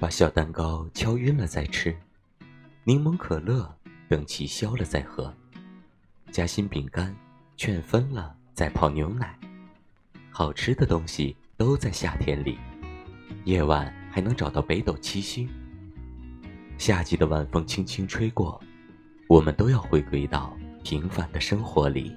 把小蛋糕敲晕了再吃柠檬可乐等气消了再喝夹心饼干劝分了再泡牛奶好吃的东西都在夏天里夜晚还能找到北斗七星。夏季的晚风轻轻吹过我们都要回归到平凡的生活里。